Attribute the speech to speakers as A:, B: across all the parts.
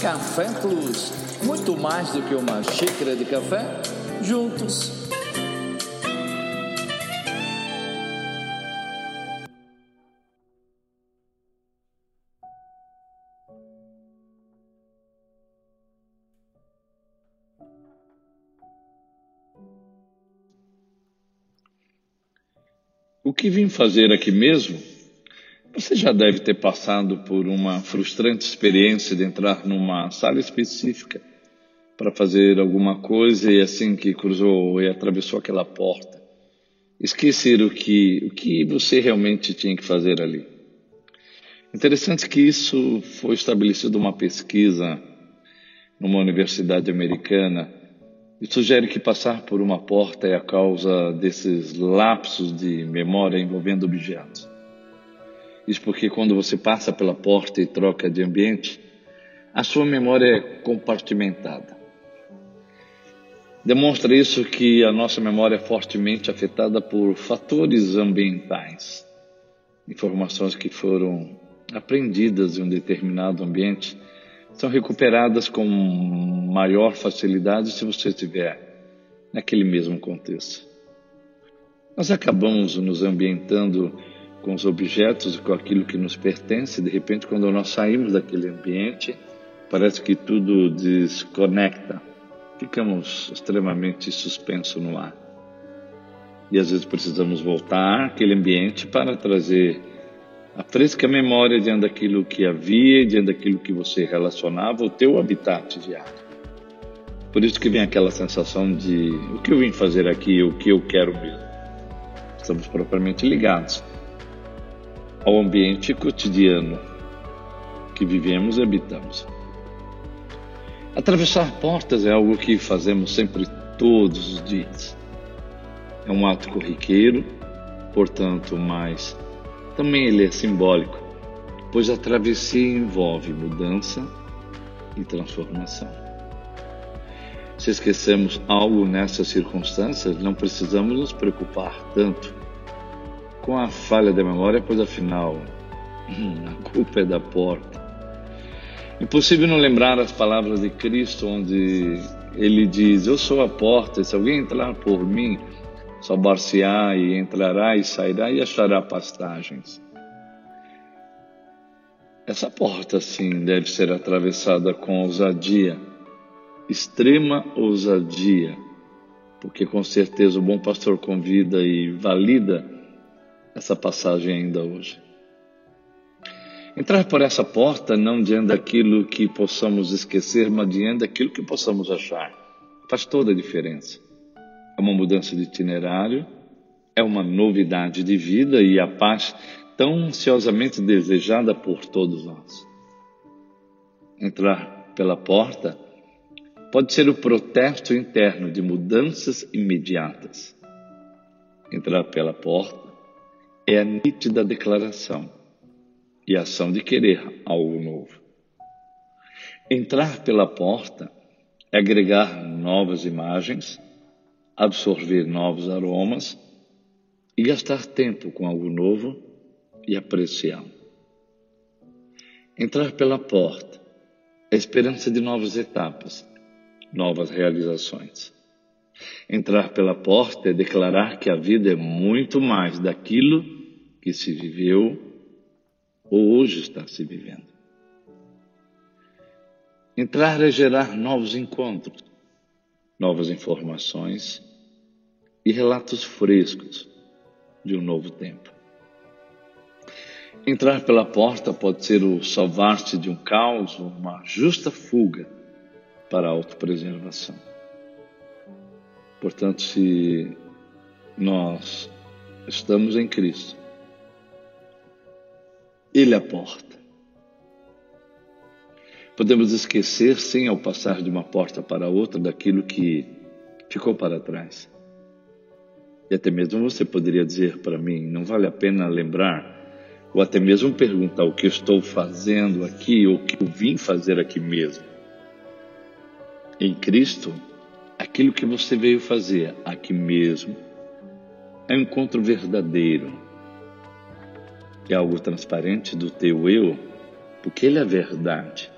A: Café Plus. Muito mais do que uma xícara de café, juntos.
B: O que vim fazer aqui mesmo você já deve ter passado por uma frustrante experiência de entrar numa sala específica para fazer alguma coisa e assim que cruzou e atravessou aquela porta, esquecer o que, o que você realmente tinha que fazer ali. Interessante que isso foi estabelecido uma pesquisa numa universidade americana e sugere que passar por uma porta é a causa desses lapsos de memória envolvendo objetos. Isso porque quando você passa pela porta e troca de ambiente, a sua memória é compartimentada. Demonstra isso que a nossa memória é fortemente afetada por fatores ambientais. Informações que foram aprendidas em um determinado ambiente são recuperadas com maior facilidade se você estiver naquele mesmo contexto. Nós acabamos nos ambientando com os objetos e com aquilo que nos pertence. De repente, quando nós saímos daquele ambiente, parece que tudo desconecta. Ficamos extremamente suspensos no ar. E às vezes precisamos voltar àquele ambiente para trazer a fresca memória diante daquilo que havia, diante daquilo que você relacionava, o teu habitat diário. Por isso que vem aquela sensação de o que eu vim fazer aqui, o que eu quero mesmo. Estamos propriamente ligados ao ambiente cotidiano que vivemos e habitamos. Atravessar portas é algo que fazemos sempre todos os dias. É um ato corriqueiro, portanto, mas também ele é simbólico, pois a travessia envolve mudança e transformação. Se esquecemos algo nessas circunstâncias, não precisamos nos preocupar tanto com a falha da memória, pois afinal a culpa é da porta. Impossível não lembrar as palavras de Cristo, onde ele diz: Eu sou a porta, se alguém entrar por mim, salvar-se-á e entrará e sairá e achará pastagens. Essa porta, sim, deve ser atravessada com ousadia, extrema ousadia, porque com certeza o bom pastor convida e valida essa passagem ainda hoje. Entrar por essa porta não diante daquilo que possamos esquecer, mas diante daquilo que possamos achar. Faz toda a diferença. Uma mudança de itinerário, é uma novidade de vida e a paz tão ansiosamente desejada por todos nós. Entrar pela porta pode ser o protesto interno de mudanças imediatas. Entrar pela porta é a nítida declaração e ação de querer algo novo. Entrar pela porta é agregar novas imagens, absorver novos aromas e gastar tempo com algo novo e apreciá-lo. Entrar pela porta a esperança de novas etapas, novas realizações. Entrar pela porta é declarar que a vida é muito mais daquilo que se viveu ou hoje está se vivendo. Entrar é gerar novos encontros, novas informações e relatos frescos de um novo tempo. Entrar pela porta pode ser o salvar-se de um caos, uma justa fuga para a autopreservação. Portanto, se nós estamos em Cristo, Ele é a porta. Podemos esquecer, sim, ao passar de uma porta para outra, daquilo que ficou para trás. E até mesmo você poderia dizer para mim: não vale a pena lembrar, ou até mesmo perguntar o que estou fazendo aqui, ou o que eu vim fazer aqui mesmo. Em Cristo, aquilo que você veio fazer aqui mesmo é um encontro verdadeiro, é algo transparente do teu eu, porque ele é verdade.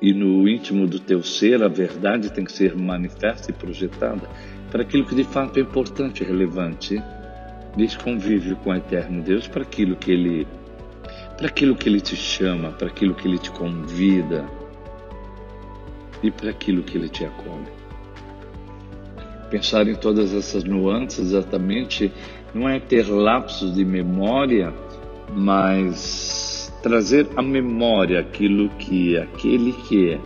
B: E no íntimo do teu ser, a verdade tem que ser manifesta e projetada para aquilo que de fato é importante e relevante desse convívio com o eterno Deus, para aquilo que ele para aquilo que ele te chama, para aquilo que ele te convida e para aquilo que ele te acolhe. Pensar em todas essas nuances exatamente não é ter lapsos de memória, mas trazer à memória aquilo que aquele que é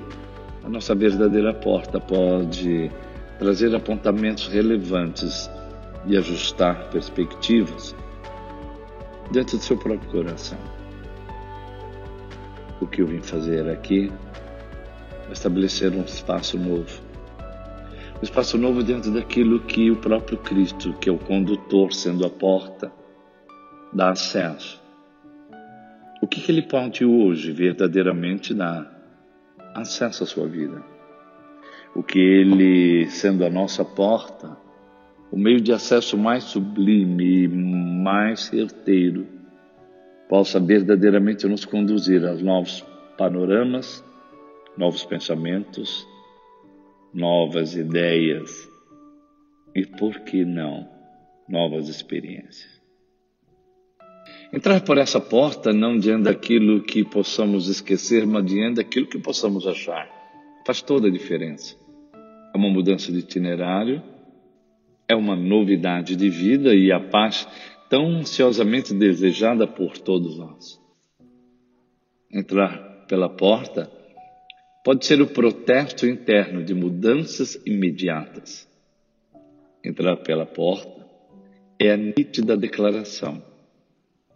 B: a nossa verdadeira porta pode trazer apontamentos relevantes e ajustar perspectivas dentro do seu próprio coração. O que eu vim fazer aqui é estabelecer um espaço novo. Um espaço novo dentro daquilo que o próprio Cristo, que é o condutor, sendo a porta, dá acesso. O que, que ele pode hoje verdadeiramente dar acesso à sua vida? o que Ele, sendo a nossa porta, o meio de acesso mais sublime e mais certeiro, possa verdadeiramente nos conduzir a novos panoramas, novos pensamentos, novas ideias e, por que não, novas experiências. Entrar por essa porta não diante daquilo que possamos esquecer, mas diante daquilo que possamos achar, faz toda a diferença é uma mudança de itinerário, é uma novidade de vida e a paz tão ansiosamente desejada por todos nós. Entrar pela porta pode ser o protesto interno de mudanças imediatas. Entrar pela porta é a nítida declaração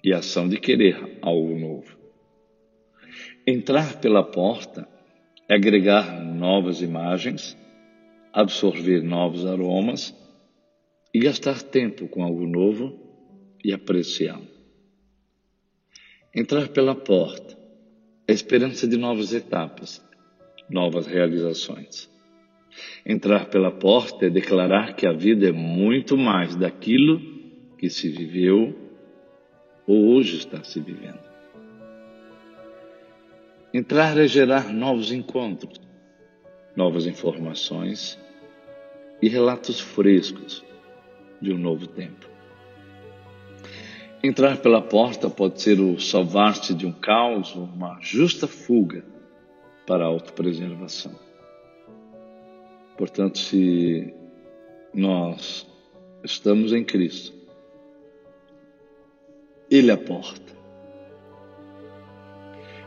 B: e ação de querer algo novo. Entrar pela porta é agregar novas imagens absorver novos aromas e gastar tempo com algo novo e apreciá-lo. Entrar pela porta é a esperança de novas etapas, novas realizações. Entrar pela porta é declarar que a vida é muito mais daquilo que se viveu ou hoje está se vivendo. Entrar é gerar novos encontros, novas informações e relatos frescos de um novo tempo. Entrar pela porta pode ser o salvar-se de um caos, uma justa fuga para a autopreservação. Portanto, se nós estamos em Cristo, Ele é a porta.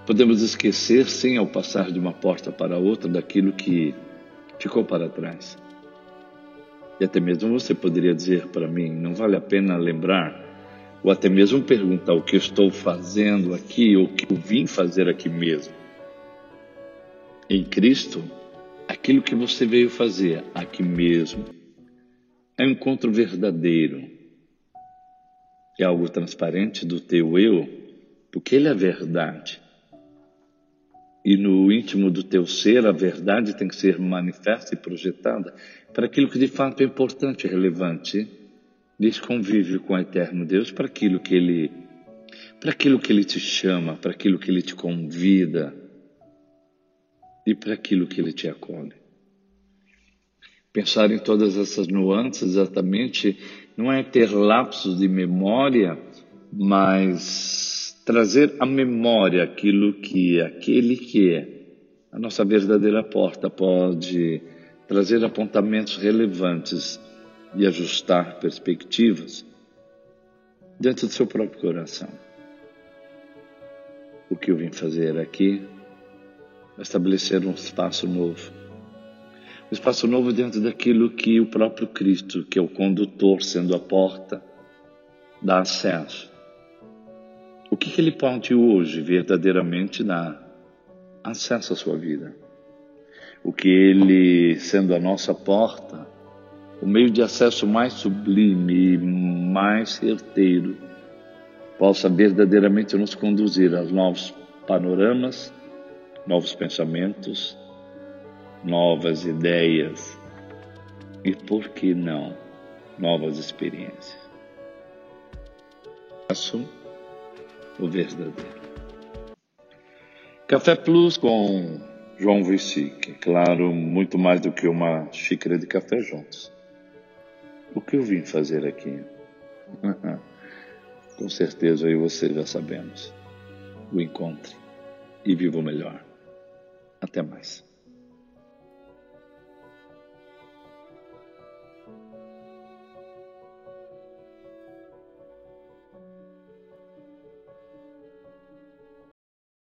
B: Podemos esquecer, sim, ao passar de uma porta para outra, daquilo que ficou para trás e até mesmo você poderia dizer para mim: não vale a pena lembrar, ou até mesmo perguntar o que estou fazendo aqui ou o que eu vim fazer aqui mesmo. Em Cristo, aquilo que você veio fazer aqui mesmo é um encontro verdadeiro, é algo transparente do teu eu, porque ele é verdade. E no íntimo do teu ser, a verdade tem que ser manifesta e projetada para aquilo que de fato é importante e relevante convívio com o eterno Deus, para aquilo que ele para aquilo que ele te chama, para aquilo que ele te convida e para aquilo que ele te acolhe. Pensar em todas essas nuances exatamente não é ter lapsos de memória, mas trazer à memória aquilo que aquele que é a nossa verdadeira porta pode trazer apontamentos relevantes e ajustar perspectivas dentro do seu próprio coração. O que eu vim fazer aqui é estabelecer um espaço novo. Espaço novo dentro daquilo que o próprio Cristo, que é o condutor, sendo a porta, dá acesso. O que, que ele pode hoje verdadeiramente dar acesso à sua vida? o que Ele, sendo a nossa porta, o meio de acesso mais sublime e mais certeiro, possa verdadeiramente nos conduzir a novos panoramas, novos pensamentos, novas ideias e por que não novas experiências. Faço o verdadeiro. Café Plus com João Vici, é claro, muito mais do que uma xícara de café juntos. O que eu vim fazer aqui? com certeza eu e você já sabemos. O encontre e viva o melhor. Até mais.